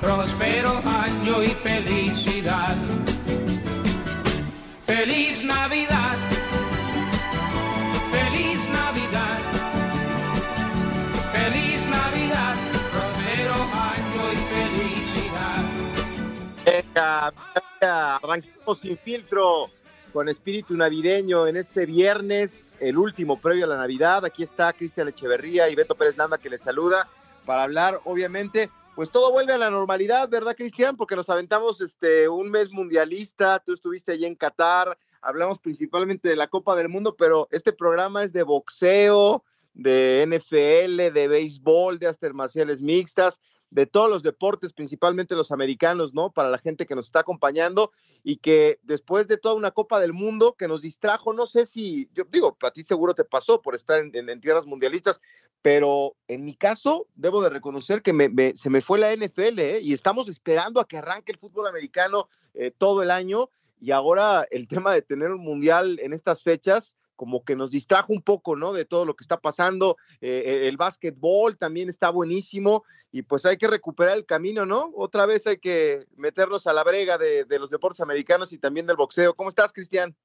próspero año y felicidad. Feliz Navidad, feliz Navidad, feliz Navidad, próspero año y felicidad. Venga, venga, arranquemos sin filtro con espíritu navideño en este viernes, el último previo a la Navidad. Aquí está Cristian Echeverría y Beto Pérez Nanda que les saluda para hablar, obviamente, pues todo vuelve a la normalidad, ¿verdad, Cristian? Porque nos aventamos este un mes mundialista, tú estuviste allí en Qatar, hablamos principalmente de la Copa del Mundo, pero este programa es de boxeo, de NFL, de béisbol, de artes marciales mixtas, de todos los deportes, principalmente los americanos, ¿no? Para la gente que nos está acompañando y que después de toda una Copa del Mundo que nos distrajo, no sé si, yo digo, a ti seguro te pasó por estar en, tierras mundialistas, pero en mi caso debo de reconocer que se me fue la NFL ¿eh? y estamos esperando a que arranque el fútbol americano eh, todo el año y ahora el tema de tener un mundial en estas fechas como que nos distrajo un poco, ¿no? De todo lo que está pasando. Eh, el básquetbol también está buenísimo y pues hay que recuperar el camino, ¿no? Otra vez hay que meternos a la brega de, de los deportes americanos y también del boxeo. ¿Cómo estás, Cristian?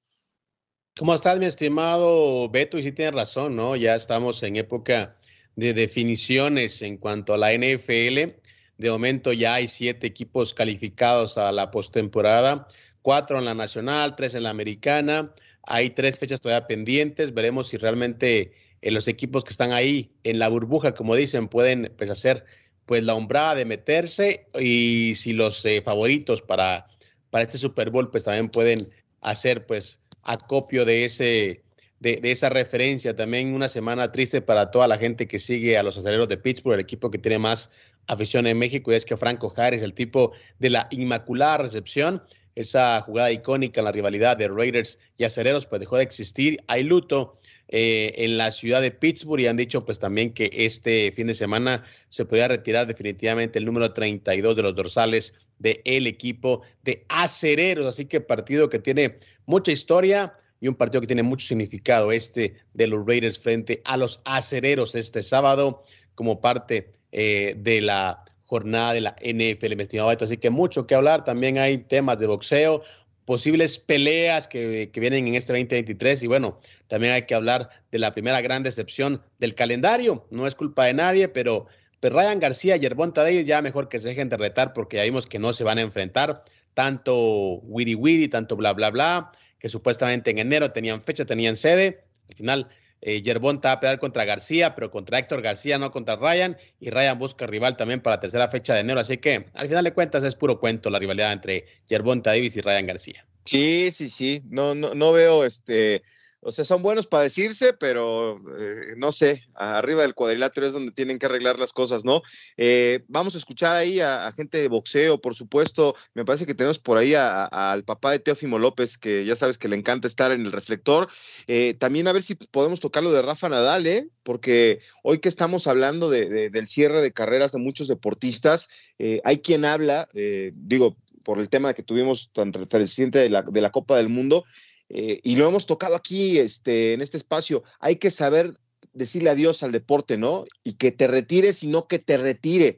¿Cómo estás, mi estimado Beto? Y sí tienes razón, ¿no? Ya estamos en época de definiciones en cuanto a la NFL. De momento ya hay siete equipos calificados a la postemporada, cuatro en la nacional, tres en la americana. Hay tres fechas todavía pendientes. Veremos si realmente eh, los equipos que están ahí en la burbuja, como dicen, pueden pues, hacer pues la hombrada de meterse y si los eh, favoritos para, para este Super Bowl pues también pueden hacer pues acopio de ese de, esa referencia. También una semana triste para toda la gente que sigue a los aceleros de Pittsburgh, el equipo que tiene más afición en México, y es que Franco Harris, el tipo de la inmaculada recepción, esa jugada icónica en la rivalidad de Raiders y aceleros, pues dejó de existir. Hay luto eh, en la ciudad de Pittsburgh y han dicho pues también que este fin de semana se podría retirar definitivamente el número 32 de los dorsales del el equipo de acereros. Así que partido que tiene mucha historia y un partido que tiene mucho significado este de los Raiders frente a los acereros este sábado como parte eh, de la jornada de la NFL, mi estimado Beto. Así que mucho que hablar. También hay temas de boxeo, posibles peleas que, que, vienen en este 2023 y bueno, también hay que hablar de la primera gran decepción del calendario. No es culpa de nadie, pero, Ryan García y Yerbonta Davis ya mejor que se dejen de retar porque ya vimos que no se van a enfrentar tanto Wiri Wiri, tanto bla bla bla, que supuestamente en enero tenían fecha, tenían sede. Al final eh, Yerbonta va a pelear contra García, pero contra Héctor García, no contra Ryan. Y Ryan busca rival también para la tercera fecha de enero. Así que al final de cuentas es puro cuento la rivalidad entre Yerbonta Davis y Ryan García. Sí, sí, sí. No, no, no veo este. O sea, son buenos para decirse, pero eh, no sé, arriba del cuadrilátero es donde tienen que arreglar las cosas, ¿no? Eh, vamos a escuchar ahí a, gente de boxeo, por supuesto. Me parece que tenemos por ahí al papá de Teófimo López, que ya sabes que le encanta estar en el reflector. Eh, también a ver si podemos tocar lo de Rafa Nadal, ¿eh? Porque hoy que estamos hablando de, de, del cierre de carreras de muchos deportistas, eh, hay quien habla, digo, por el tema que tuvimos tan reciente de la, de la Copa del Mundo, eh, y lo hemos tocado aquí este, en este espacio, hay que saber decirle adiós al deporte, ¿no? Y que te retires y no que te retire.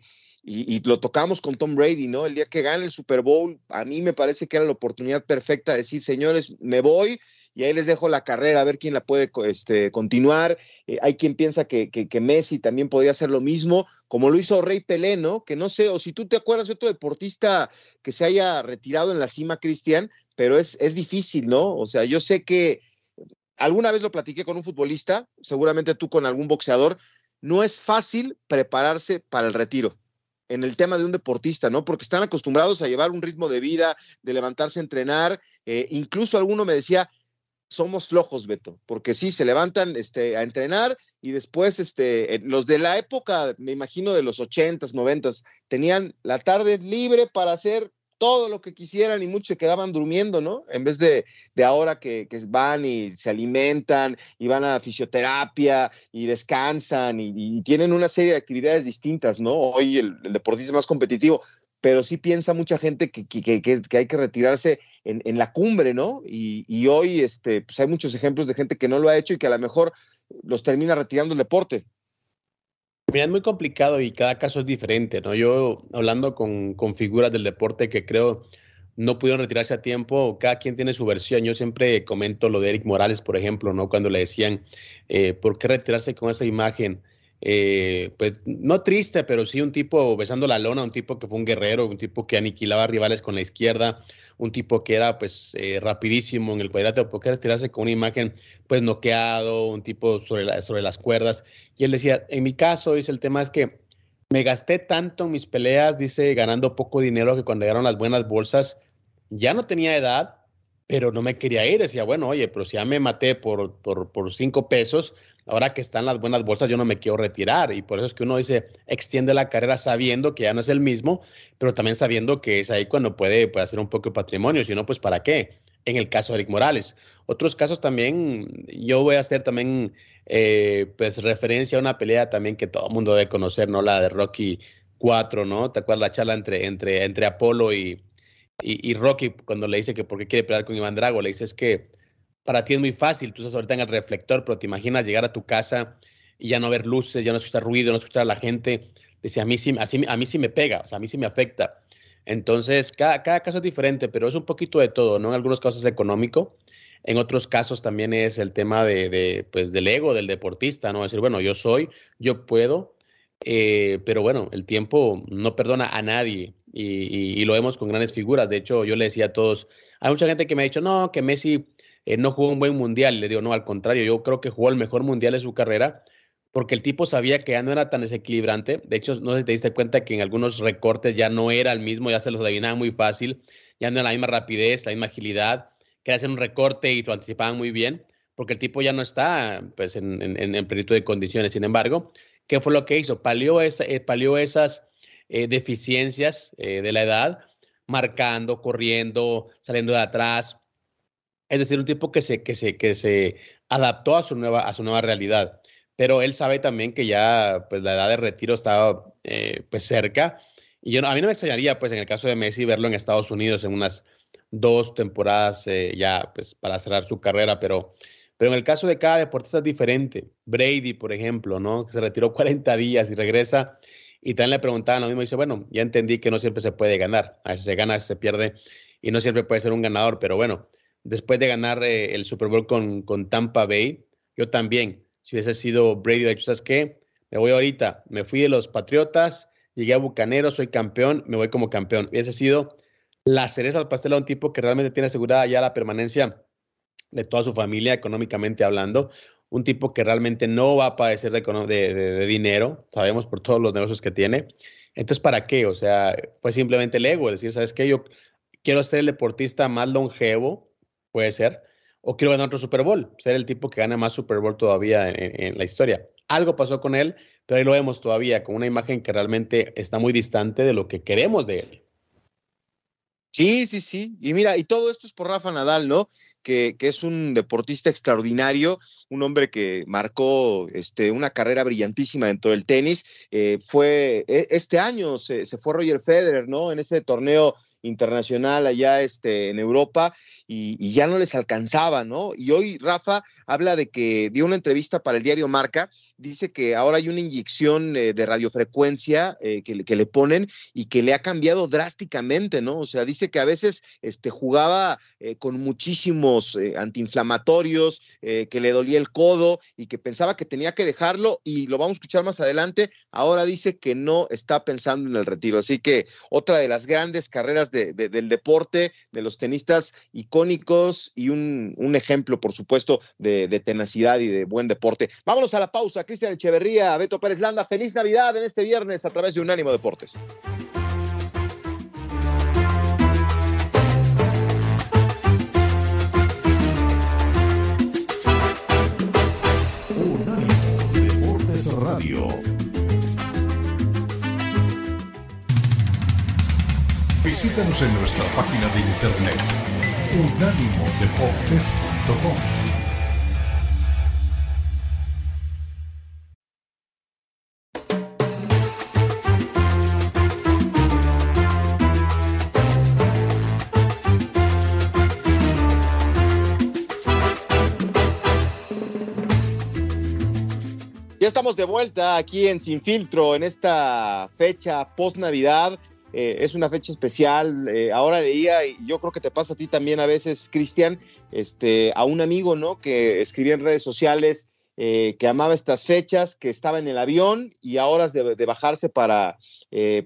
Y, lo tocamos con Tom Brady, ¿no? El día que gane el Super Bowl, a mí me parece que era la oportunidad perfecta de decir, señores, me voy y ahí les dejo la carrera a ver quién la puede este, continuar. Eh, hay quien piensa que, que, Messi también podría hacer lo mismo, como lo hizo Rey Pelé, ¿no? Que no sé, o si tú te acuerdas de otro deportista que se haya retirado en la cima, Cristian, pero es, es difícil, ¿no? O sea, yo sé que alguna vez lo platiqué con un futbolista, seguramente tú con algún boxeador, no es fácil prepararse para el retiro en el tema de un deportista, ¿no? Porque están acostumbrados a llevar un ritmo de vida, de levantarse a entrenar. Eh, incluso alguno me decía, somos flojos, Beto, porque sí, se levantan este, a entrenar y después este, los de la época, me imagino de los ochentas, noventas, tenían la tarde libre para hacer todo lo que quisieran y muchos se quedaban durmiendo, ¿no? En vez de, de ahora que, que, van y se alimentan y van a fisioterapia y descansan y, tienen una serie de actividades distintas, ¿no? Hoy el, deportista es más competitivo, pero sí piensa mucha gente que, que, que hay que retirarse en, en la cumbre, ¿no? Y, y, hoy este, pues hay muchos ejemplos de gente que no lo ha hecho y que a lo mejor los termina retirando el deporte. Mira, es muy complicado y cada caso es diferente, ¿no? Yo hablando con, con, figuras del deporte que creo no pudieron retirarse a tiempo, cada quien tiene su versión. Yo siempre comento lo de Eric Morales, por ejemplo, ¿no? Cuando le decían, eh, ¿por qué retirarse con esa imagen? Eh, pues no triste, pero sí un tipo besando la lona, un tipo que fue un guerrero, un tipo que aniquilaba rivales con la izquierda, un tipo que era pues eh, rapidísimo en el cuadrilátero, porque retirarse con una imagen pues noqueado, un tipo sobre, sobre las cuerdas. Y él decía, en mi caso, dice, el tema es que me gasté tanto en mis peleas, dice, ganando poco dinero, que cuando llegaron las buenas bolsas, ya no tenía edad, pero no me quería ir. Decía, bueno, oye, pero si ya me maté por, por, por cinco pesos, ahora que están las buenas bolsas, yo no me quiero retirar. Y por eso es que uno dice, extiende la carrera sabiendo que ya no es el mismo, pero también sabiendo que es ahí cuando puede, puede hacer un poco de patrimonio. Si no, pues ¿para qué? En el caso de Eric Morales. Otros casos también, yo voy a hacer también, eh, pues, referencia a una pelea también que todo el mundo debe conocer, ¿no? La de Rocky 4, ¿no? ¿Te acuerdas la charla entre, entre, entre Apolo y, y, y Rocky cuando le dice que por qué quiere pelear con Iván Drago? Le dice es que para ti es muy fácil, tú estás ahorita en el reflector, pero te imaginas llegar a tu casa y ya no ver luces, ya no escuchar ruido, no escuchar a la gente. Dice, a mí sí, a mí sí me pega, o sea, a mí sí me afecta. Entonces, cada, cada caso es diferente, pero es un poquito de todo, ¿no? En algunos casos es económico, en otros casos también es el tema de, de pues, del ego del deportista, ¿no? Decir, bueno, yo soy, yo puedo, eh, pero bueno, el tiempo no perdona a nadie y, y, lo vemos con grandes figuras. De hecho, yo le decía a todos, hay mucha gente que me ha dicho, no, que Messi eh, no jugó un buen mundial. Le digo, no, al contrario, yo creo que jugó el mejor mundial de su carrera porque el tipo sabía que ya no era tan desequilibrante. De hecho, no sé si te diste cuenta que en algunos recortes ya no era el mismo, ya se los adivinaba muy fácil, ya no era la misma rapidez, la misma agilidad. Quería hacer un recorte y lo anticipaban muy bien, porque el tipo ya no está pues, en, en, plenitud de condiciones. Sin embargo, ¿qué fue lo que hizo? Palió, esa, eh, palió esas eh, deficiencias de la edad, marcando, corriendo, saliendo de atrás, es decir, un tipo que se, que se, que se adaptó a su, nueva, a su nueva realidad. Pero él sabe también que ya pues, la edad de retiro estaba eh, pues, cerca. Y yo, a mí no me extrañaría, pues, en el caso de Messi, verlo en Estados Unidos en unas dos temporadas eh, ya pues, para cerrar su carrera. Pero, pero en el caso de cada deportista es diferente. Brady, por ejemplo, ¿no? Se retiró 40 días y regresa. Y también le preguntaban lo mismo. Y dice, bueno, ya entendí que no siempre se puede ganar. A veces se gana, a veces se pierde. Y no siempre puede ser un ganador. Pero bueno, después de ganar eh, el Super Bowl con, con, Tampa Bay, yo también, si hubiese sido Brady, ¿sabes qué? Me voy ahorita, me fui de los Patriotas, llegué a Bucanero, soy campeón, me voy como campeón. Hubiese sido la cereza al pastel a un tipo que realmente tiene asegurada ya la permanencia de toda su familia, económicamente hablando. Un tipo que realmente no va a padecer de, de, de dinero, sabemos por todos los negocios que tiene. Entonces, ¿para qué? O sea, fue simplemente el ego, decir, ¿sabes qué? Yo quiero ser el deportista más longevo, puede ser, o quiero ganar otro Super Bowl, ser el tipo que gana más Super Bowl todavía en, la historia. Algo pasó con él, pero ahí lo vemos todavía con una imagen que realmente está muy distante de lo que queremos de él. Sí, sí, sí. Y mira, y todo esto es por Rafa Nadal, ¿no? Que, que, es un deportista extraordinario, un hombre que marcó este, una carrera brillantísima dentro del tenis. Eh, fue e, este año se, se, fue Roger Federer, ¿no? En ese torneo internacional allá este, en Europa y, ya no les alcanzaba, ¿no? Y hoy Rafa habla de que dio una entrevista para el diario Marca, dice que ahora hay una inyección eh, de radiofrecuencia eh, que, le ponen y que le ha cambiado drásticamente, ¿no? O sea, dice que a veces este, jugaba eh, con muchísimo unos eh, antiinflamatorios, que le dolía el codo y que pensaba que tenía que dejarlo y lo vamos a escuchar más adelante. Ahora dice que no está pensando en el retiro. Así que otra de las grandes carreras del deporte, de los tenistas icónicos y un, ejemplo, por supuesto, de, de, tenacidad y de buen deporte. Vámonos a la pausa. Cristian Echeverría, Beto Pérez Landa, feliz Navidad en este viernes a través de Unánimo Deportes. Radio. Visítanos en nuestra página de internet unánimodeportes.com. de vuelta aquí en Sin Filtro en esta fecha post Navidad. Eh, es una fecha especial. Eh, ahora leía, y yo creo que te pasa a ti también a veces, Cristian, este, a un amigo, ¿no? Que escribía en redes sociales eh, que amaba estas fechas, que estaba en el avión y a horas de, de bajarse para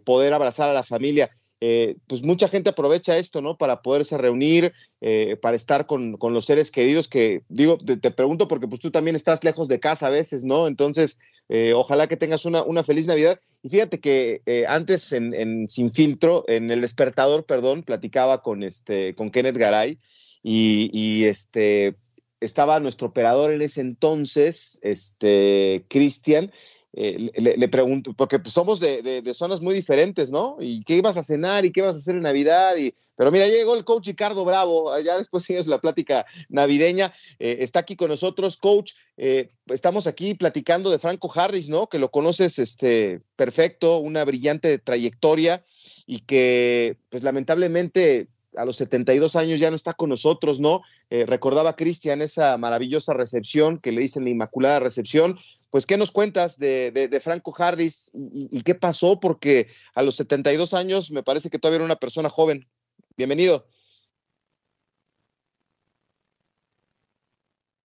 poder abrazar a la familia. Eh, pues mucha gente aprovecha esto, ¿no? Para poderse reunir, eh, para estar con, los seres queridos que, digo, te, pregunto porque pues tú también estás lejos de casa a veces, ¿no? Entonces, eh, ojalá que tengas una, una, feliz Navidad. Y fíjate que antes en, Sin Filtro, en El Despertador, perdón, platicaba con, este, con Kenneth Garay y, y este, estaba nuestro operador en ese entonces, este, Cristian, eh, le, pregunto, porque pues, somos de, zonas muy diferentes, ¿no? ¿Y qué ibas a cenar y qué ibas a hacer en Navidad? Y, pero mira, llegó el coach Ricardo Bravo, ya después sigues la plática navideña, eh, está aquí con nosotros, coach, eh, estamos aquí platicando de Franco Harris, ¿no? Que lo conoces este, perfecto, una brillante trayectoria y que pues lamentablemente a los 72 años ya no está con nosotros, ¿no? recordaba Cristian esa maravillosa recepción que le dicen la Inmaculada Recepción, pues, ¿qué nos cuentas de, Franco Harris y, qué pasó? Porque a los 72 años me parece que todavía era una persona joven. Bienvenido.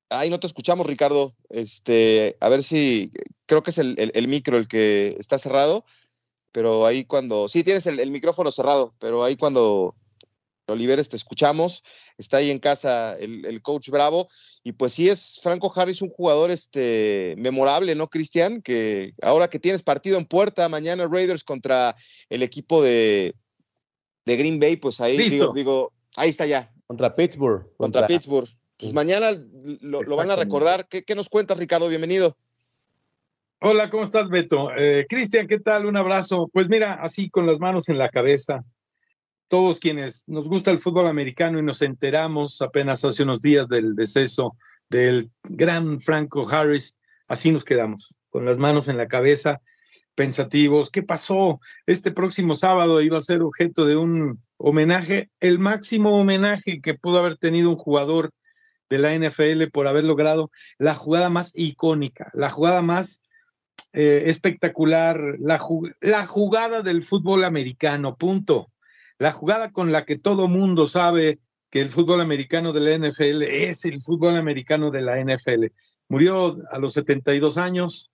Ay, no te escuchamos, Ricardo. Este, a ver si creo que es el, micro el que está cerrado, pero ahí cuando. Sí, tienes el, micrófono cerrado, pero ahí cuando Oliveres, te escuchamos. Está ahí en casa el, coach Bravo. Y pues sí es Franco Harris un jugador este, memorable, ¿no, Cristian? Que ahora que tienes partido en puerta, mañana Raiders contra el equipo de, de Green Bay, pues ahí digo, ahí está ya. Contra Pittsburgh. Contra, Pittsburgh. Pues mañana lo, van a recordar. ¿Qué, nos cuentas, Ricardo? Bienvenido. Hola, ¿cómo estás, Beto? Eh, Cristian, ¿qué tal? Un abrazo. Pues mira, así con las manos en la cabeza, todos quienes nos gusta el fútbol americano y nos enteramos apenas hace unos días del deceso del gran Franco Harris, así nos quedamos, con las manos en la cabeza, pensativos. ¿Qué pasó? Este próximo sábado iba a ser objeto de un homenaje, el máximo homenaje que pudo haber tenido un jugador de la NFL por haber logrado la jugada más icónica, la jugada más eh, espectacular, la, la jugada del fútbol americano, punto la jugada con la que todo mundo sabe que el fútbol americano de la NFL es el fútbol americano de la NFL. Murió a los 72 años,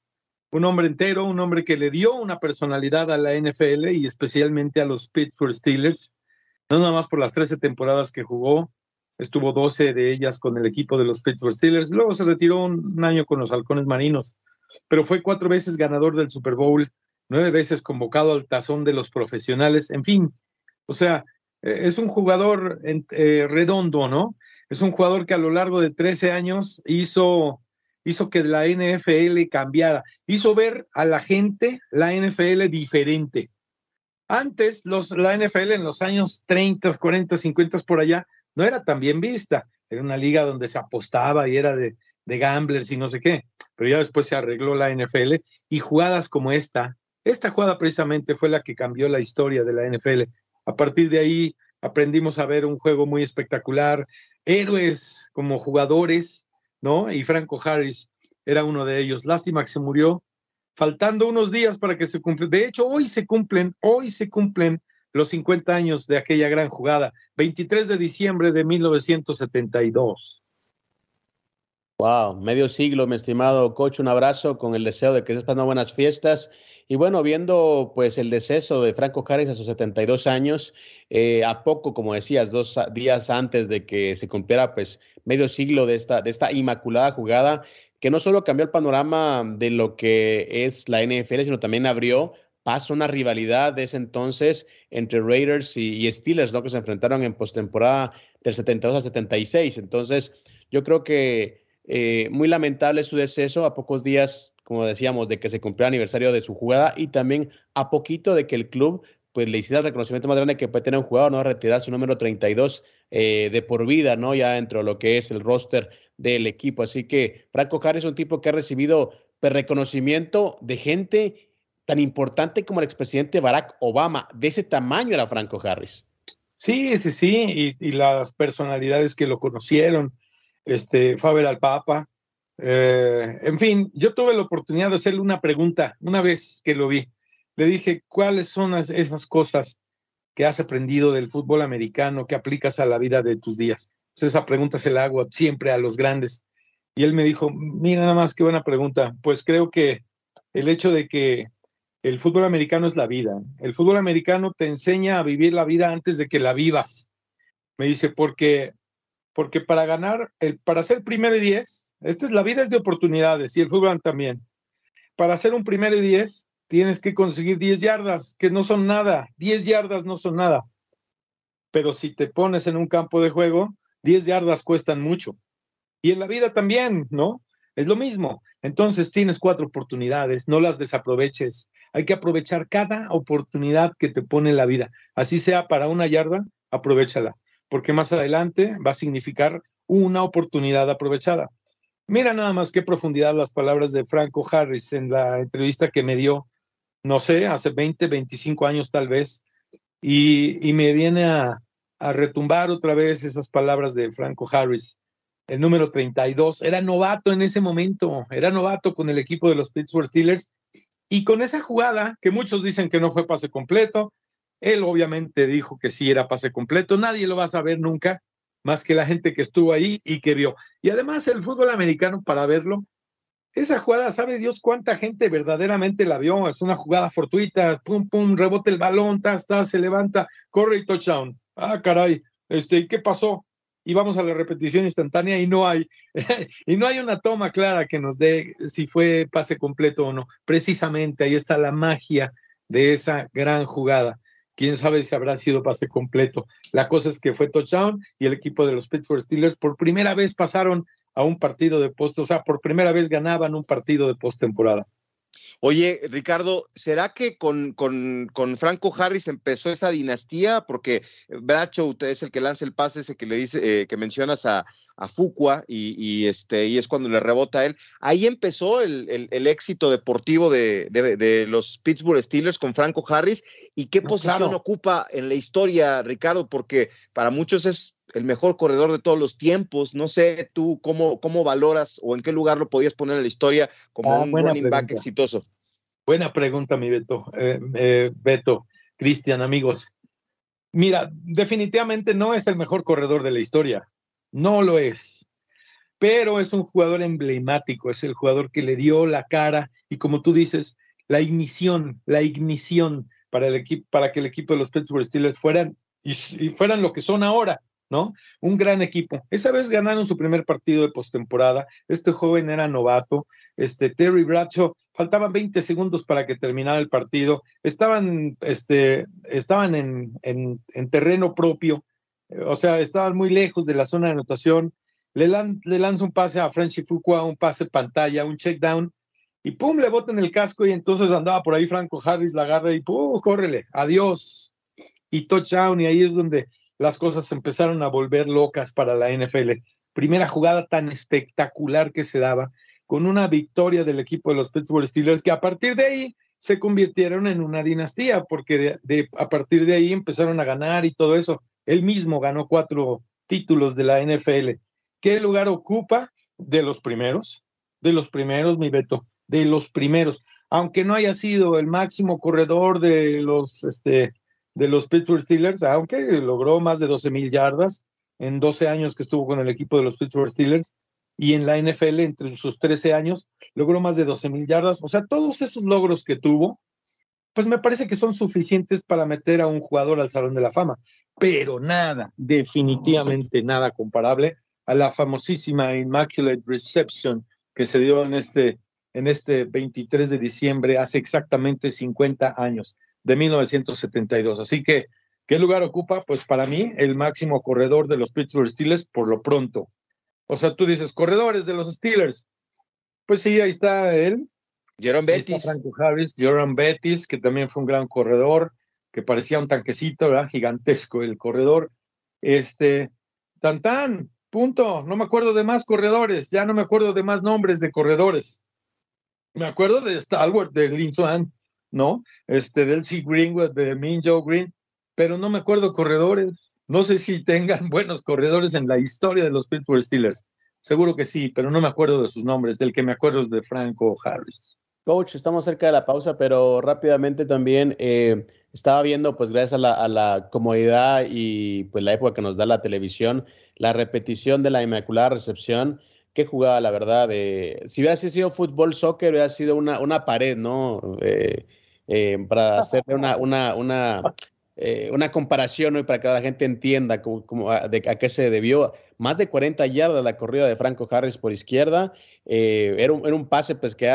un hombre entero, un hombre que le dio una personalidad a la NFL y especialmente a los Pittsburgh Steelers, no nada más por las 13 temporadas que jugó, estuvo 12 de ellas con el equipo de los Pittsburgh Steelers, luego se retiró un, año con los Halcones Marinos, pero fue cuatro veces ganador del Super Bowl, nueve veces convocado al tazón de los profesionales, en fin, o sea, eh, es un jugador eh, redondo, ¿no? Es un jugador que a lo largo de 13 años hizo, hizo que la NFL cambiara, hizo ver a la gente la NFL diferente. Antes, los, la NFL en los años 30, 40, 50 por allá, no era tan bien vista. Era una liga donde se apostaba y era de, de gamblers y no sé qué. Pero ya después se arregló la NFL y jugadas como esta, esta jugada precisamente fue la que cambió la historia de la NFL. A partir de ahí aprendimos a ver un juego muy espectacular, héroes como jugadores, ¿no? Y Franco Harris era uno de ellos. Lástima que se murió, faltando unos días para que se cumpla. De hecho, hoy se cumplen, hoy se cumplen los 50 años de aquella gran jugada, 23 de diciembre de 1972. Wow, medio siglo, mi estimado coach, un abrazo con el deseo de que seas pasando buenas fiestas. Y bueno, viendo pues el deceso de Franco Harris a sus 72 años, eh, a poco, como decías, dos días antes de que se cumpliera pues medio siglo de esta, de esta inmaculada jugada, que no solo cambió el panorama de lo que es la NFL, sino también abrió paso una rivalidad de ese entonces entre Raiders y, Steelers, ¿no? Que se enfrentaron en postemporada del 72 al 76. Entonces, yo creo que eh, muy lamentable su deceso a pocos días, como decíamos, de que se cumplió el aniversario de su jugada y también a poquito de que el club pues le hiciera el reconocimiento más grande que puede tener un jugador, ¿no? Retirar su número 32 eh, de por vida, ¿no? Ya dentro de lo que es el roster del equipo. Así que Franco Harris es un tipo que ha recibido pues, reconocimiento de gente tan importante como el expresidente Barack Obama. De ese tamaño era Franco Harris. Sí, sí, sí, y, las personalidades que lo conocieron, este, Faber al Papa, eh, en fin, yo tuve la oportunidad de hacerle una pregunta una vez que lo vi. Le dije, ¿cuáles son esas cosas que has aprendido del fútbol americano que aplicas a la vida de tus días? Pues esa pregunta se la hago siempre a los grandes. Y él me dijo, mira nada más qué buena pregunta. Pues creo que el hecho de que el fútbol americano es la vida. El fútbol americano te enseña a vivir la vida antes de que la vivas. Me dice, porque, porque para ganar, el, para ser primero y diez, esta es la vida es de oportunidades y el fútbol también. Para ser un primero y diez, tienes que conseguir diez yardas, que no son nada. Diez yardas no son nada. Pero si te pones en un campo de juego, diez yardas cuestan mucho. Y en la vida también, ¿no? Es lo mismo. Entonces tienes cuatro oportunidades, no las desaproveches. Hay que aprovechar cada oportunidad que te pone la vida. Así sea para una yarda, aprovechala, porque más adelante va a significar una oportunidad aprovechada. Mira nada más qué profundidad las palabras de Franco Harris en la entrevista que me dio, no sé, hace 20, 25 años tal vez, y, me viene a, a retumbar otra vez esas palabras de Franco Harris el número 32. Era novato en ese momento, era novato con el equipo de los Pittsburgh Steelers. Y con esa jugada, que muchos dicen que no fue pase completo, él obviamente dijo que sí era pase completo. Nadie lo va a saber nunca, más que la gente que estuvo ahí y que vio. Y además el fútbol americano, para verlo, esa jugada, sabe Dios cuánta gente verdaderamente la vio. Es una jugada fortuita, pum, pum, rebote el balón, ta, ta, se levanta, corre y touchdown. Ah, caray, este, ¿qué pasó? y vamos a la repetición instantánea y no hay, y no hay una toma clara que nos dé si fue pase completo o no. Precisamente ahí está la magia de esa gran jugada. Quién sabe si habrá sido pase completo. La cosa es que fue touchdown y el equipo de los Pittsburgh Steelers por primera vez pasaron a un partido de post, o sea, por primera vez ganaban un partido de postemporada. Oye, Ricardo, ¿será que con, con, con, Franco Harris empezó esa dinastía? Porque Bracho es el que lanza el pase, ese que le dice, eh, que mencionas a, a Fuqua y, este, y es cuando le rebota a él. Ahí empezó el, el, éxito deportivo de, de, los Pittsburgh Steelers con Franco Harris. ¿Y qué posición ocupa en la historia, Ricardo? Porque para muchos es el mejor corredor de todos los tiempos. No sé tú cómo, cómo valoras o en qué lugar lo podías poner en la historia como ah, un running back exitoso. Buena pregunta, mi Beto. Eh, eh, Beto, Cristian, amigos. Mira, definitivamente no es el mejor corredor de la historia. No lo es. Pero es un jugador emblemático, es el jugador que le dio la cara y como tú dices, la ignición, la ignición para, el equipo, para que el equipo de los Pittsburgh Steelers fueran y fueran lo que son ahora, ¿no? Un gran equipo. Esa vez ganaron su primer partido de postemporada. Este joven era novato. Este Terry Bradshaw, faltaban 20 segundos para que terminara el partido. Estaban, este, estaban en, en, terreno propio, o sea, estaban muy lejos de la zona de anotación. Le, le lanza un pase a Frenchy Fuqua, un pase pantalla, un check down, y pum, le botan el casco y entonces andaba por ahí Franco Harris, la agarra y pum, córrele, adiós. Y touchdown, y ahí es donde las cosas empezaron a volver locas para la NFL. Primera jugada tan espectacular que se daba, con una victoria del equipo de los Pittsburgh Steelers, que a partir de ahí se convirtieron en una dinastía, porque de, a partir de ahí empezaron a ganar y todo eso. Él mismo ganó cuatro títulos de la NFL. ¿Qué lugar ocupa? De los primeros, de los primeros, mi Beto, de los primeros. Aunque no haya sido el máximo corredor de los este, de los Pittsburgh Steelers, aunque logró más de 12 mil yardas en 12 años que estuvo con el equipo de los Pittsburgh Steelers y en la NFL entre sus 13 años logró más de 12 mil yardas. O sea, todos esos logros que tuvo, pues me parece que son suficientes para meter a un jugador al Salón de la Fama, pero nada, definitivamente nada comparable a la famosísima Immaculate Reception que se dio en este, en este 23 de diciembre hace exactamente 50 años, de 1972. Así que, ¿qué lugar ocupa? Pues para mí, el máximo corredor de los Pittsburgh Steelers por lo pronto. O sea, tú dices, corredores de los Steelers. Pues sí, ahí está él. Jerome Bettis. Franco Harris, Jerome Bettis, que también fue un gran corredor, que parecía un tanquecito, ¿verdad? Gigantesco el corredor. Este, Tantán, punto. No me acuerdo de más corredores, ya no me acuerdo de más nombres de corredores. Me acuerdo de Stalwart, de Lin Swan, ¿no? Este, del C. Greenwood, de Min Joe Green, pero no me acuerdo corredores. No sé si tengan buenos corredores en la historia de los Pittsburgh Steelers. Seguro que sí, pero no me acuerdo de sus nombres. Del que me acuerdo es de Franco Harris. Coach, estamos cerca de la pausa, pero rápidamente también eh, estaba viendo, pues gracias a la, comodidad y pues la época que nos da la televisión, la repetición de la Inmaculada Recepción. Qué jugada, la verdad. Eh, si hubiera sido fútbol, soccer, hubiera sido una, una pared, ¿no? Eh, eh para hacer una, una, una, eh, una comparación ¿no? para que la gente entienda cómo, de, a, qué se debió. Más de 40 yardas la corrida de Franco Harris por izquierda. era, un, era un pase pues que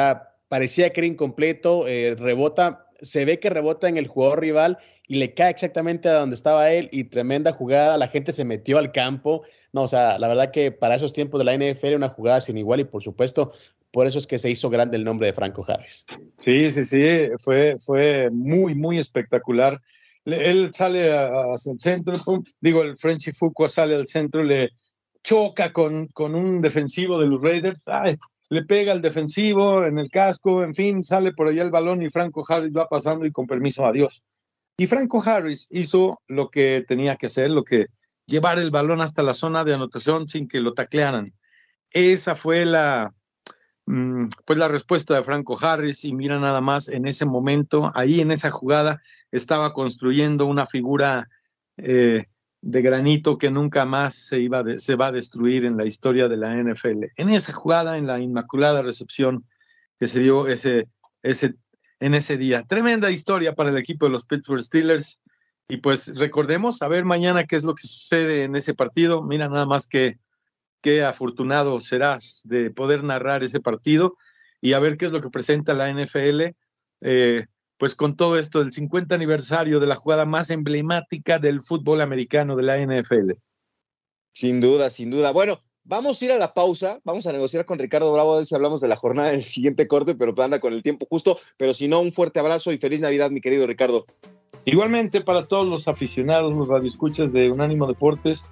parecía que era incompleto, eh, rebota, se ve que rebota en el jugador rival y le cae exactamente a donde estaba él y tremenda jugada, la gente se metió al campo, no, o sea, la verdad que para esos tiempos de la NFL una jugada sin igual y por supuesto, por eso es que se hizo grande el nombre de Franco Harris. Sí, sí, sí, fue, fue muy, muy espectacular. Él sale hacia el centro, digo, el Frenchy Fuqua sale al centro, le choca con, con un defensivo de los Raiders, le pega al defensivo en el casco, en fin, sale por allá el balón y Franco Harris va pasando y con permiso, adiós. Y Franco Harris hizo lo que tenía que hacer, lo que llevar el balón hasta la zona de anotación sin que lo taclearan. Esa fue la, mm, pues la respuesta de Franco Harris y mira nada más en ese momento, ahí en esa jugada estaba construyendo una figura eh, de granito que nunca más se, iba se va a destruir en la historia de la NFL. En esa jugada, en la inmaculada recepción que se dio ese, ese, en ese día. Tremenda historia para el equipo de los Pittsburgh Steelers. Y pues recordemos, a ver mañana qué es lo que sucede en ese partido. Mira nada más que qué afortunado serás de poder narrar ese partido y a ver qué es lo que presenta la NFL. Eh, pues con todo esto del 50 aniversario de la jugada más emblemática del fútbol americano de la NFL. Sin duda, sin duda. Bueno, vamos a ir a la pausa, vamos a negociar con Ricardo Bravo a ver si hablamos de la jornada en el siguiente corte, pero anda con el tiempo justo, pero si no, un fuerte abrazo y feliz Navidad, mi querido Ricardo. Igualmente para todos los aficionados, los radioescuchas de Unánimo Deportes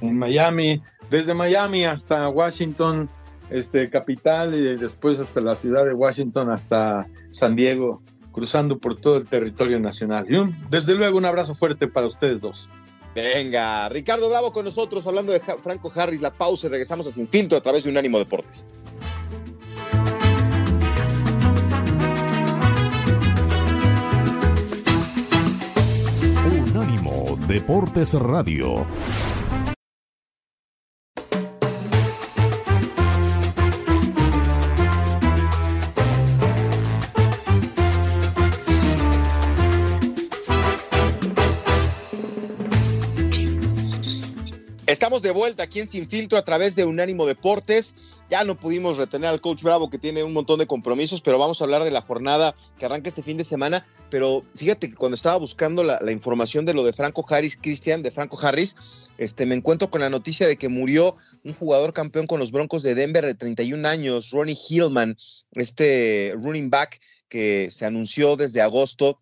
en Miami, desde Miami hasta Washington, este capital y después hasta la ciudad de Washington hasta San Diego cruzando por todo el territorio nacional. Y un, desde luego un abrazo fuerte para ustedes dos. Venga, Ricardo Bravo con nosotros hablando de Franco Harris, la pausa y regresamos a Sin Filtro a través de Unánimo Deportes. Unánimo Deportes Radio. De vuelta aquí en Sin Filtro a través de Unánimo Deportes. Ya no pudimos retener al coach Bravo que tiene un montón de compromisos, pero vamos a hablar de la jornada que arranca este fin de semana. Pero fíjate que cuando estaba buscando la, información de lo de Franco Harris, Cristian, de Franco Harris, este, me encuentro con la noticia de que murió un jugador campeón con los Broncos de Denver de 31 años, Ronnie Hillman, este running back que se anunció desde agosto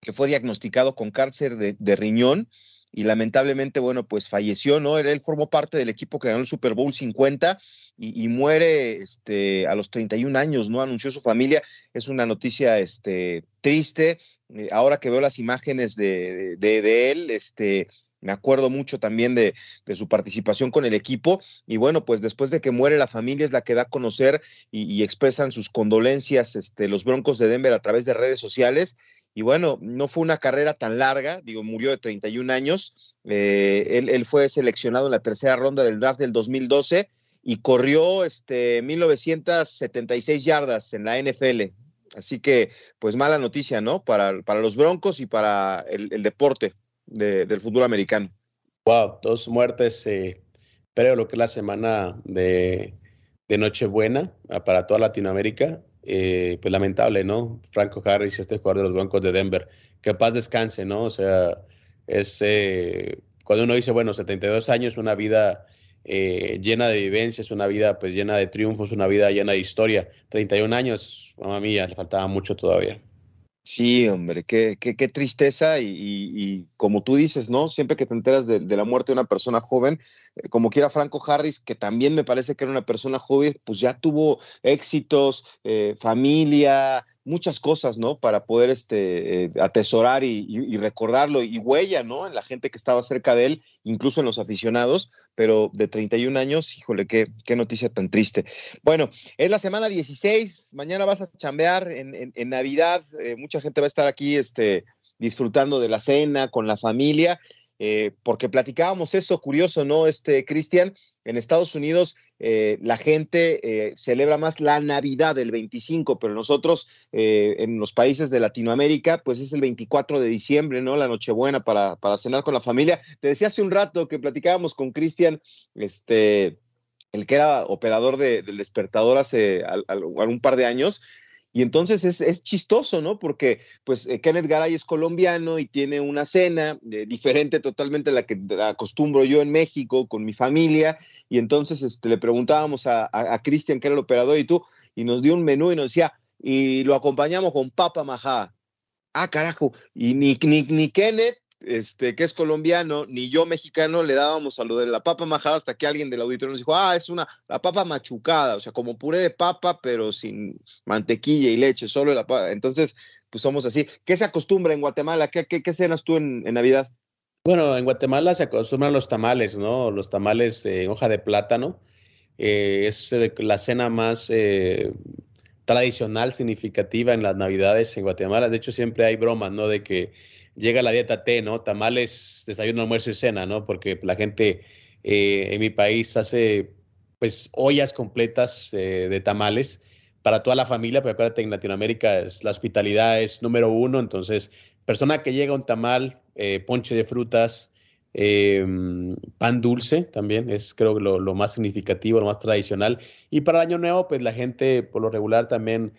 que fue diagnosticado con cáncer de riñón y lamentablemente, bueno, pues falleció, ¿no? Él, formó parte del equipo que ganó el Super Bowl 50 y, muere este, a los 31 años, ¿no? Anunció su familia. Es una noticia este, triste. Eh, ahora que veo las imágenes de, de, de, él, este, me acuerdo mucho también de, de, su participación con el equipo. Y bueno, pues después de que muere la familia es la que da a conocer y, y expresan sus condolencias este, los Broncos de Denver a través de redes sociales y bueno, no fue una carrera tan larga, digo, murió de 31 años. Eh, él, él, fue seleccionado en la tercera ronda del draft del 2012 y corrió este, 1976 yardas en la NFL. Así que, pues mala noticia, ¿no? Para, para los Broncos y para el, deporte de, del fútbol americano. Wow, dos muertes, eh, lo que es la semana de, de Nochebuena ah, para toda Latinoamérica. Eh, pues lamentable, ¿no? Franco Harris, este jugador de los Broncos de Denver, que paz descanse, ¿no? O sea, es cuando uno dice, bueno, 72 años, una vida eh, llena de vivencias, una vida pues llena de triunfos, una vida llena de historia. 31 años, mamá mía, le faltaba mucho todavía. Sí, hombre, qué, qué, qué tristeza y, como tú dices, ¿no? Siempre que te enteras de, la muerte de una persona joven, eh, como quiera Franco Harris, que también me parece que era una persona joven, pues ya tuvo éxitos, eh, familia, muchas cosas, ¿no? Para poder este, eh, atesorar y, recordarlo y huella, ¿no? En la gente que estaba cerca de él, incluso en los aficionados, pero de 31 años, híjole, qué, qué noticia tan triste. Bueno, es la semana 16, mañana vas a chambear en, en, en Navidad, eh, mucha gente va a estar aquí este, disfrutando de la cena con la familia. Eh, porque platicábamos eso, curioso, ¿no? Este, Cristian, en Estados Unidos eh, la gente eh, celebra más la Navidad del 25, pero nosotros eh, en los países de Latinoamérica, pues es el 24 de diciembre, ¿no? La Nochebuena para, para cenar con la familia. Te decía hace un rato que platicábamos con Cristian, este, el que era operador de, del despertador hace al, al, un par de años, y entonces es, es, chistoso, ¿no? Porque pues eh, Kenneth Garay es colombiano y tiene una cena eh, diferente totalmente a la que acostumbro yo en México con mi familia. Y entonces este, le preguntábamos a, a, Cristian, que era el operador, y tú, y nos dio un menú y nos decía, y lo acompañamos con papa majá. Ah, carajo. Y ni, ni, ni Kenneth este, que es colombiano, ni yo mexicano le dábamos a lo de la papa majada hasta que alguien del auditorio nos dijo, ah, es una, la papa machucada, o sea, como puré de papa, pero sin mantequilla y leche, solo la papa. Entonces, pues somos así. ¿Qué se acostumbra en Guatemala? ¿Qué, qué, qué cenas tú en, en, Navidad? Bueno, en Guatemala se acostumbran los tamales, ¿no? Los tamales en eh, hoja de plátano. Eh, es la cena más eh, tradicional, significativa en las Navidades en Guatemala. De hecho, siempre hay bromas, ¿no? De que llega la dieta T, ¿no? Tamales, desayuno, almuerzo y cena, ¿no? Porque la gente eh, en mi país hace pues ollas completas eh, de tamales para toda la familia, pero acuérdate, en Latinoamérica es, la hospitalidad es número uno, entonces, persona que llega a un tamal, eh, ponche de frutas, em, pan dulce también es creo lo, lo, más significativo, lo más tradicional. Y para el año nuevo, pues la gente por lo regular también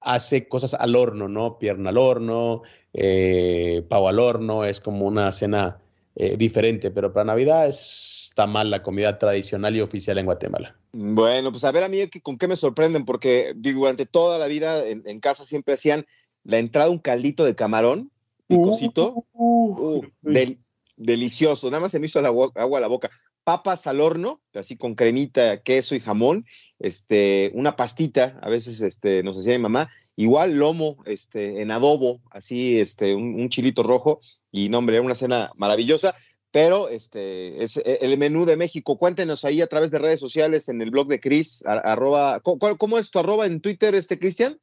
hace cosas al horno, ¿no? Pierna al horno, eh, pavo al horno, es como una cena eh, diferente, pero para Navidad es tamal, la comida tradicional y oficial en Guatemala. Bueno, pues a ver a mí con qué me sorprenden, porque durante toda la vida en, en casa siempre hacían la entrada un caldito de camarón, picosito, uh, uh, del, delicioso, nada más se me hizo agua, agua a la boca. Papas al horno, así con cremita, queso y jamón, este, una pastita, a veces este, nos hacía mi mamá, igual lomo este, en adobo, así este, un, chilito rojo, y no, hombre, era una cena maravillosa pero este es el menú de México. Cuéntenos ahí a través de redes sociales en el blog de Cris, arroba, ¿cómo, ¿cómo, es tu arroba en Twitter, este Cristian?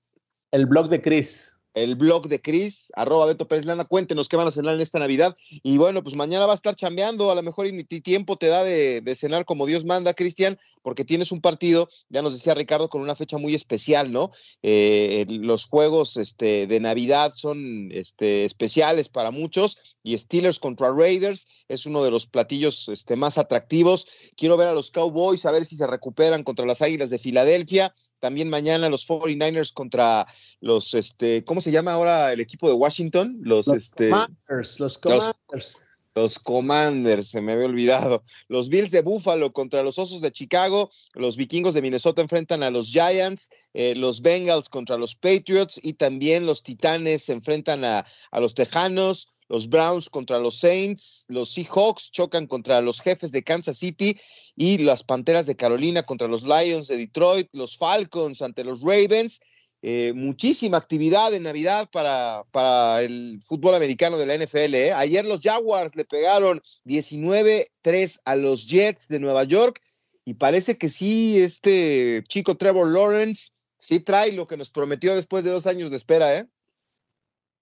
El blog de Cris el blog de Cris, arroba Beto Pérez Landa, cuéntenos qué van a cenar en esta Navidad. Y bueno, pues mañana va a estar chambeando, a lo mejor ni tiempo te da de, cenar como Dios manda, Cristian, porque tienes un partido, ya nos decía Ricardo, con una fecha muy especial, ¿no? Eh, los juegos este, de Navidad son este, especiales para muchos y Steelers contra Raiders es uno de los platillos este, más atractivos. Quiero ver a los Cowboys, a ver si se recuperan contra las Águilas de Filadelfia también mañana los 49ers contra los, este, ¿cómo se llama ahora el equipo de Washington? Los, los este, Commanders, los Commanders. Los, los Commanders, se me había olvidado. Los Bills de Buffalo contra los Osos de Chicago. Los Vikingos de Minnesota enfrentan a los Giants. Eh, los Bengals contra los Patriots. Y también los Titanes se enfrentan a, a los Tejanos los Browns contra los Saints, los Seahawks chocan contra los jefes de Kansas City y las Panteras de Carolina contra los Lions de Detroit, los Falcons ante los Ravens. Eh, muchísima actividad en Navidad para, para, el fútbol americano de la NFL. ¿eh? Ayer los Jaguars le pegaron 19-3 a los Jets de Nueva York y parece que sí, este chico Trevor Lawrence sí trae lo que nos prometió después de dos años de espera. ¿eh?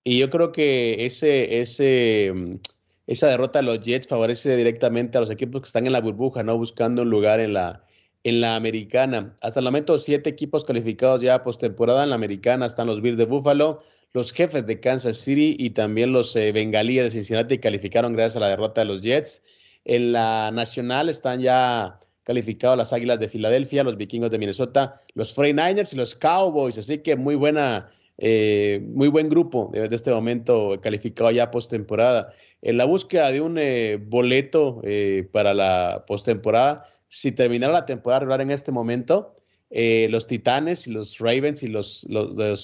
Y yo creo que ese, ese, mm, esa derrota de los Jets favorece directamente a los equipos que están en la burbuja, ¿no? Buscando un lugar en la, en la americana. Hasta el momento, siete equipos calificados ya postemporada en la americana. Están los Bills de Buffalo, los jefes de Kansas City y también los eh, bengalíes de Cincinnati calificaron gracias a la derrota de los Jets. En la nacional están ya calificados las Águilas de Filadelfia, los Vikingos de Minnesota, los 49ers y los Cowboys. Así que muy buena eh, muy buen grupo de, este momento calificado ya postemporada. En la búsqueda de un eh, boleto eh, para la postemporada, si terminara la temporada regular en este momento, los Titanes y los Ravens y los,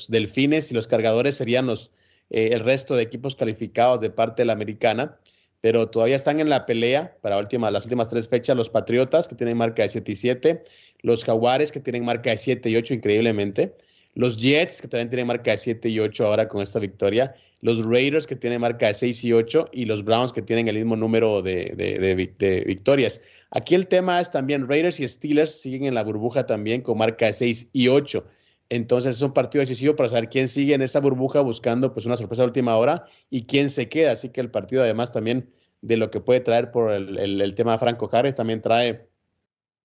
Delfines y los Cargadores serían los, el resto de equipos calificados de parte de la americana, pero todavía están en la pelea para última, las últimas tres fechas los Patriotas que tienen marca de 7 y 7, los Jaguares que tienen marca de 7 y 8 increíblemente, los Jets, que también tienen marca de 7 y 8 ahora con esta victoria. Los Raiders, que tienen marca de 6 y 8. Y los Browns, que tienen el mismo número de, victorias. Aquí el tema es también Raiders y Steelers siguen en la burbuja también con marca de 6 y 8. Entonces es un partido decisivo para saber quién sigue en esa burbuja buscando pues una sorpresa de última hora y quién se queda. Así que el partido además también de lo que puede traer por el, el tema de Franco Harris también trae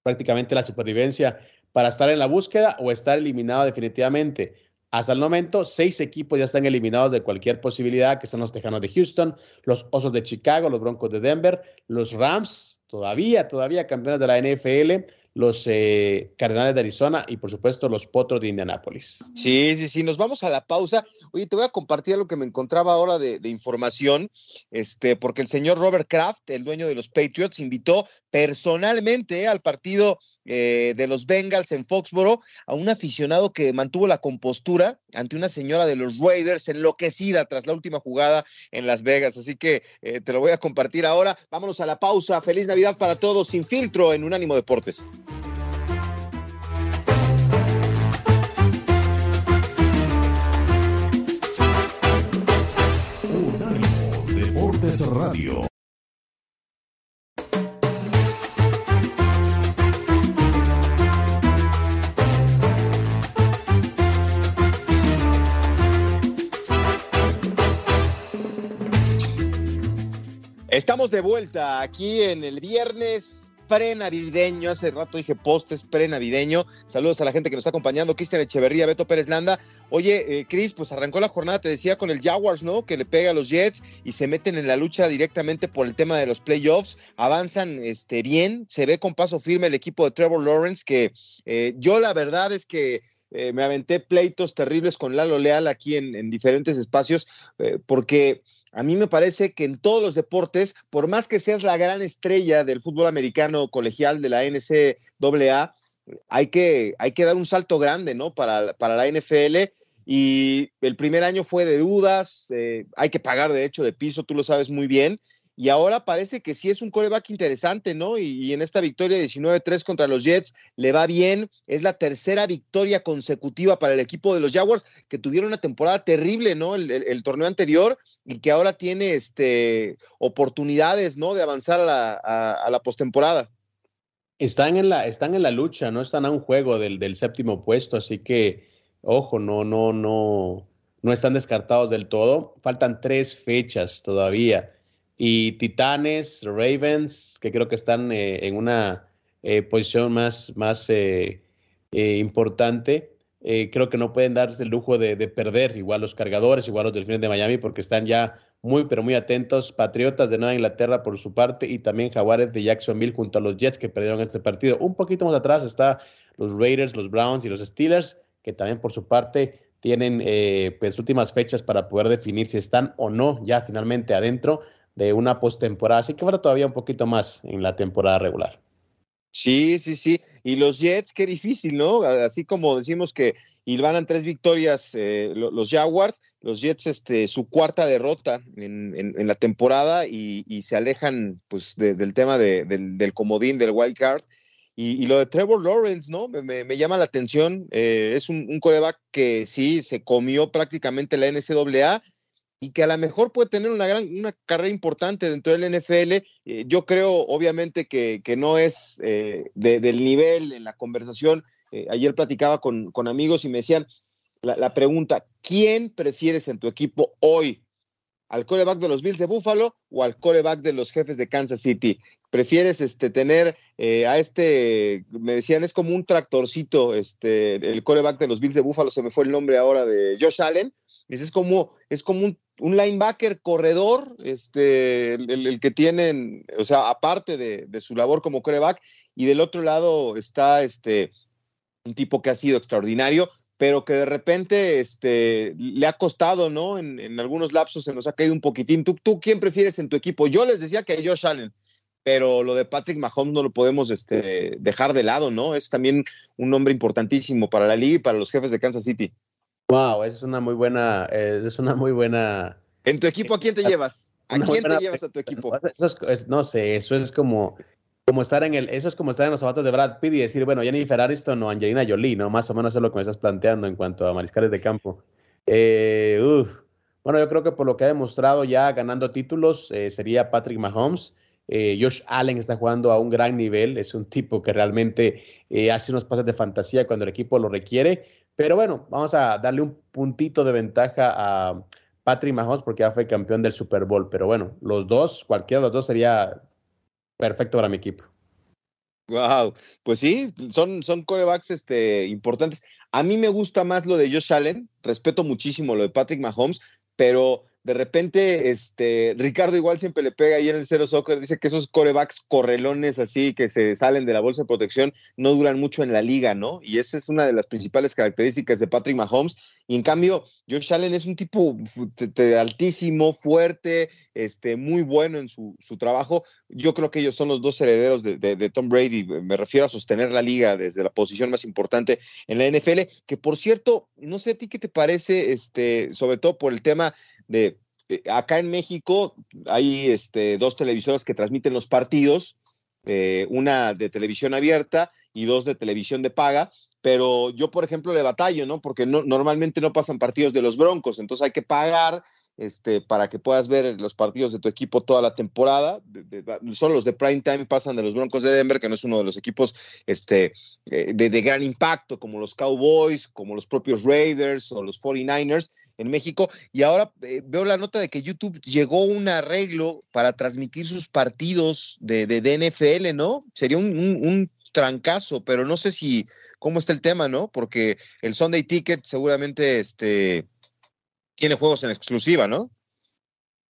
prácticamente la supervivencia para estar en la búsqueda o estar eliminado definitivamente. Hasta el momento, seis equipos ya están eliminados de cualquier posibilidad, que son los Tejanos de Houston, los Osos de Chicago, los Broncos de Denver, los Rams, todavía, todavía campeones de la NFL, los eh, Cardenales de Arizona y por supuesto los Potros de Indianápolis. Sí, sí, sí, nos vamos a la pausa. Oye, te voy a compartir lo que me encontraba ahora de, información, este, porque el señor Robert Kraft, el dueño de los Patriots, invitó personalmente eh, al partido eh, de los Bengals en Foxboro a un aficionado que mantuvo la compostura ante una señora de los Raiders enloquecida tras la última jugada en Las Vegas. Así que te lo voy a compartir ahora. Vámonos a la pausa. Feliz Navidad para todos, sin filtro en Unánimo Deportes. Radio. Estamos de vuelta aquí en el viernes prenavideño. Hace rato dije postes prenavideño. Saludos a la gente que nos está acompañando. Cristian Echeverría, Beto Pérez Landa. Oye, eh, Cris, pues arrancó la jornada, te decía, con el Jaguars, ¿no? Que le pega a los Jets y se meten en la lucha directamente por el tema de los playoffs. Avanzan este, bien. Se ve con paso firme el equipo de Trevor Lawrence, que eh, yo la verdad es que eh, me aventé pleitos terribles con Lalo Leal aquí en, en diferentes espacios, porque a mí me parece que en todos los deportes, por más que seas la gran estrella del fútbol americano colegial de la NCAA, hay que, hay que dar un salto grande, ¿no? Para, para la NFL. Y el primer año fue de dudas, eh, hay que pagar de hecho de piso, tú lo sabes muy bien y ahora parece que sí es un coreback interesante, ¿no? Y, en esta victoria 19-3 contra los Jets le va bien, es la tercera victoria consecutiva para el equipo de los Jaguars, que tuvieron una temporada terrible, ¿no? El, torneo anterior y que ahora tiene este, oportunidades, ¿no? De avanzar a la, a, postemporada. Están en, la, están en la lucha, no están a un juego del, del séptimo puesto, así que, ojo, no, no, no, no están descartados del todo. Faltan tres fechas todavía y Titanes, Ravens, que creo que están eh, en una eh, posición más, más eh, importante. creo que no pueden darse el lujo de, perder, igual los cargadores, igual los delfines de Miami, porque están ya muy, pero muy atentos. Patriotas de Nueva Inglaterra por su parte y también Jaguares de Jacksonville junto a los Jets que perdieron este partido. Un poquito más atrás está los Raiders, los Browns y los Steelers, que también por su parte tienen pues últimas fechas para poder definir si están o no ya finalmente adentro de una postemporada. Así que habrá todavía un poquito más en la temporada regular. Sí, sí, sí. Y los Jets, qué difícil, ¿no? Así como decimos que van tres victorias eh, los Jaguars, los Jets, este, su cuarta derrota en, la temporada y, se alejan pues del tema del, comodín, del wild card. Y, lo de Trevor Lawrence, ¿no? Me, llama la atención. Eh, es un, un, coreback que sí se comió prácticamente la NCAA y que a lo mejor puede tener una gran una carrera importante dentro del NFL. Eh, yo creo, obviamente, que, no es eh, del nivel en la conversación. Eh, ayer platicaba con, amigos y me decían, la, pregunta, ¿quién prefieres en tu equipo hoy? ¿Al coreback de los Bills de Buffalo o al coreback de los jefes de Kansas City? prefieres este, tener a este, me decían, es como un tractorcito, este, el coreback de los Bills de Buffalo, se me fue el nombre ahora de Josh Allen, es como, es como un, linebacker corredor, este, el, que tienen, o sea, aparte de, su labor como coreback, y del otro lado está este, un tipo que ha sido extraordinario, pero que de repente este, le ha costado, ¿no? En, en algunos lapsos se nos ha caído un poquitín. ¿Tú, ¿Tú quién prefieres en tu equipo? Yo les decía que Josh Allen, pero lo de Patrick Mahomes no lo podemos este, dejar de lado, ¿no? Es también un nombre importantísimo para la liga y para los jefes de Kansas City. Wow, es una muy buena, eh, es una muy buena. ¿En tu equipo a quién te llevas? ¿A quién te llevas a tu equipo? Eso es, es, no sé, eso es como, como estar en el, eso es como estar en los zapatos de Brad Pitt y decir, bueno, Jennifer Aniston o Angelina Jolie, ¿no? Más o menos es lo que me estás planteando en cuanto a mariscales de campo. Eh, uf. Bueno, yo creo que por lo que ha demostrado ya ganando títulos, eh, sería Patrick Mahomes. Eh, Josh Allen está jugando a un gran nivel, es un tipo que realmente eh, hace unos pases de fantasía cuando el equipo lo requiere, pero bueno, vamos a darle un puntito de ventaja a Patrick Mahomes porque ya fue campeón del Super Bowl, pero bueno, los dos, cualquiera de los dos sería perfecto para mi equipo. Wow, pues sí, son, son corebacks este, importantes. A mí me gusta más lo de Josh Allen, respeto muchísimo lo de Patrick Mahomes, pero de repente, este, Ricardo igual siempre le pega ahí en el cero soccer, dice que esos corebacks correlones así que se salen de la bolsa de protección no duran mucho en la liga, ¿no? Y esa es una de las principales características de Patrick Mahomes. Y en cambio, Josh Allen es un tipo altísimo, fuerte, este, muy bueno en su, su, trabajo. Yo creo que ellos son los dos herederos de, de, de, Tom Brady. Me refiero a sostener la liga desde la posición más importante en la NFL, que por cierto, no sé a ti qué te parece, este, sobre todo por el tema de eh, acá en México hay este, dos televisoras que transmiten los partidos, eh, una de televisión abierta y dos de televisión de paga, pero yo, por ejemplo, le batallo, ¿no? Porque no, normalmente no pasan partidos de los Broncos, entonces hay que pagar este, para que puedas ver los partidos de tu equipo toda la temporada. Solo los de prime time pasan de los Broncos de Denver, que no es uno de los equipos este, eh, de, de, gran impacto, como los Cowboys, como los propios Raiders o los 49ers en México. Y ahora eh, veo la nota de que YouTube llegó un arreglo para transmitir sus partidos de, de NFL, ¿no? Sería un, un, trancazo, pero no sé si cómo está el tema, ¿no? Porque el Sunday Ticket seguramente este, tiene juegos en exclusiva, ¿no?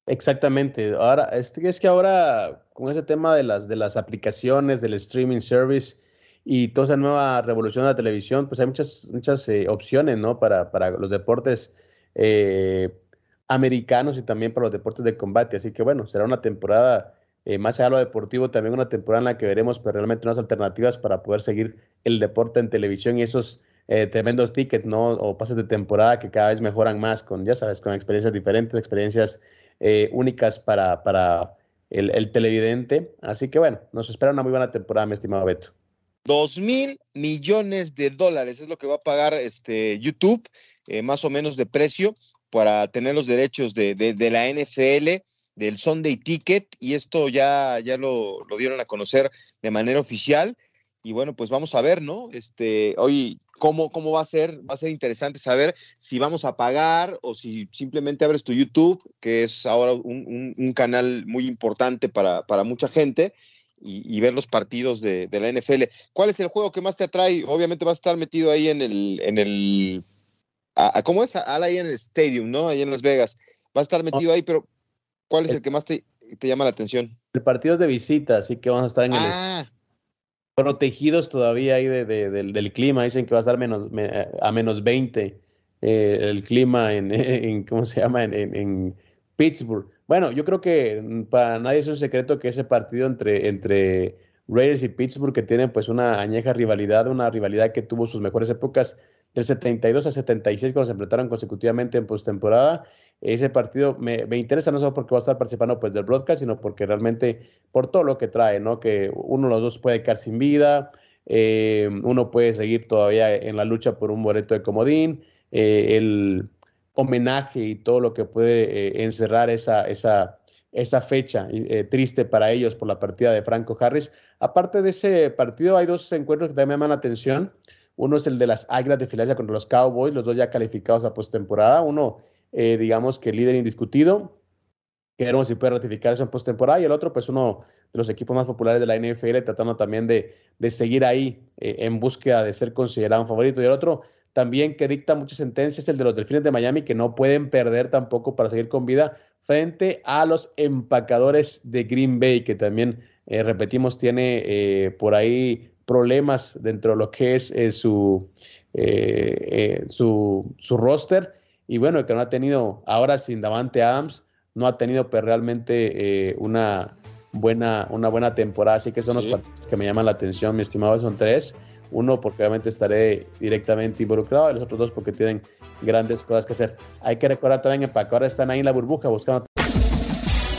Exactamente. Ahora, es, es que ahora con ese tema de las, de las aplicaciones, del streaming service y toda esa nueva revolución de la televisión, pues hay muchas, muchas eh, opciones, ¿no? Para, para los deportes eh, americanos y también para los deportes de combate. Así que bueno, será una temporada, eh, más allá de lo deportivo, también una temporada en la que veremos pues, realmente unas alternativas para poder seguir el deporte en televisión y esos eh, tremendos tickets, ¿no? O pases de temporada que cada vez mejoran más con, ya sabes, con experiencias diferentes, experiencias eh, únicas para, para el, el, televidente. Así que bueno, nos espera una muy buena temporada, mi estimado Beto. Dos mil millones de dólares es lo que va a pagar este YouTube, eh, más o menos de precio, para tener los derechos de, de, la NFL del Sunday Ticket y esto ya, ya lo, lo, dieron a conocer de manera oficial y bueno, pues vamos a ver, ¿no? Este, hoy, ¿cómo, ¿cómo va a ser? Va a ser interesante saber si vamos a pagar o si simplemente abres tu YouTube, que es ahora un, un, canal muy importante para, para mucha gente, y, ver los partidos de, de, la NFL. ¿Cuál es el juego que más te atrae? Obviamente va a estar metido ahí en el, en el, a, a, ¿cómo es? Ahí en el Stadium, ¿no? Ahí en Las Vegas. Va a estar metido ahí, pero ¿cuál es el que más te, te llama la atención? El partido es de visita, así que vamos a estar en el... Ah, protegidos todavía ahí de, de, del, del, clima. Dicen que va a estar menos, me, a menos 20 eh, el clima en, en, ¿cómo se llama? En, en, Pittsburgh. Bueno, yo creo que para nadie es un secreto que ese partido entre, entre Raiders y Pittsburgh, que tienen pues una añeja rivalidad, una rivalidad que tuvo sus mejores épocas del 72 a 76 cuando se enfrentaron consecutivamente en postemporada ese partido me, me, interesa no solo porque va a estar participando pues del broadcast, sino porque realmente por todo lo que trae, ¿no? Que uno de los dos puede quedar sin vida, eh, uno puede seguir todavía en la lucha por un boleto de comodín, eh, el homenaje y todo lo que puede eh, encerrar esa, esa, esa fecha triste para ellos por la partida de Franco Harris. Aparte de ese partido, hay dos encuentros que también me llaman la atención. Uno es el de las Águilas de Filadelfia contra los Cowboys, los dos ya calificados a postemporada. Uno, eh, digamos que líder indiscutido, queremos si puede ratificar eso en postemporada. Y el otro, pues uno de los equipos más populares de la NFL, tratando también de, de seguir ahí eh, en búsqueda de ser considerado un favorito. Y el otro, también que dicta muchas sentencias, el de los Delfines de Miami, que no pueden perder tampoco para seguir con vida frente a los empacadores de Green Bay, que también, eh, repetimos, tiene por ahí problemas dentro de lo que es eh, su, su, su, roster. Y bueno, que no ha tenido, ahora sin Davante Adams, no ha tenido pues, realmente una, buena, una buena temporada. Así que son los que me llaman la atención, mi estimado, son tres. Uno, porque obviamente estaré directamente involucrado, y los otros dos, porque tienen grandes cosas que hacer. Hay que recordar también que ahora están ahí en la burbuja buscando.